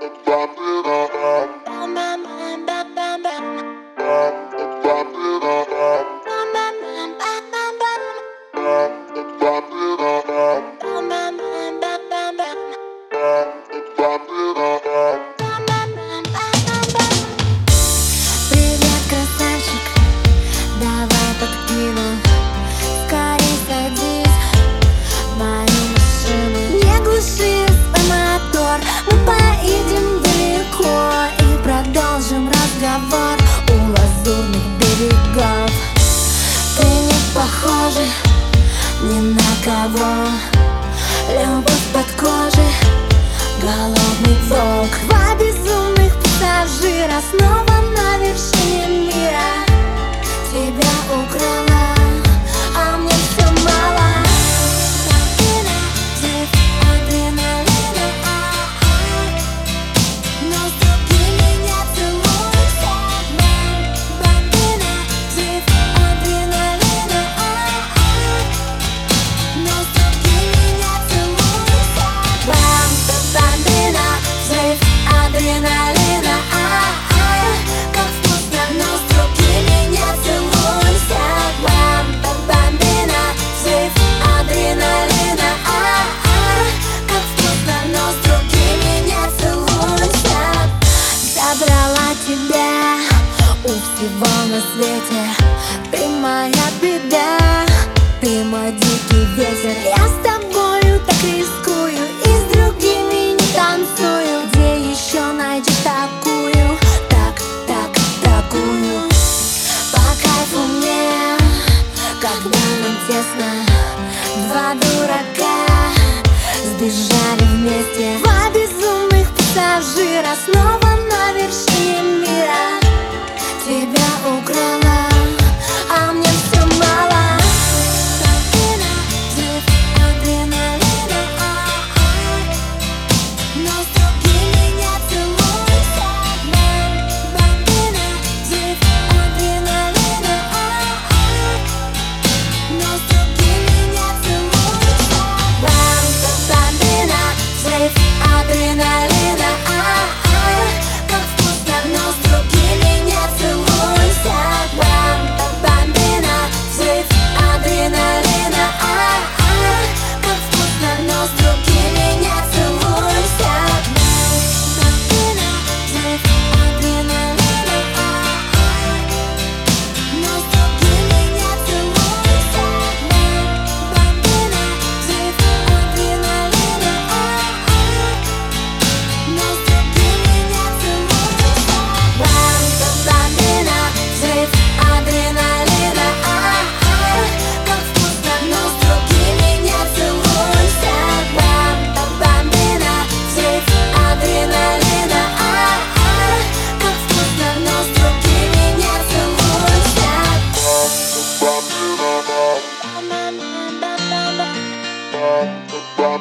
Bye. берегов Ты не похожа ни на кого. Любовь под тебя у всего на свете. Ты моя беда, ты мой дикий ветер. Я с тобою так рискую и с другими не танцую. Где еще найдешь такую, так, так, такую? По кайфу мне, когда нам тесно. Два дурака сбежали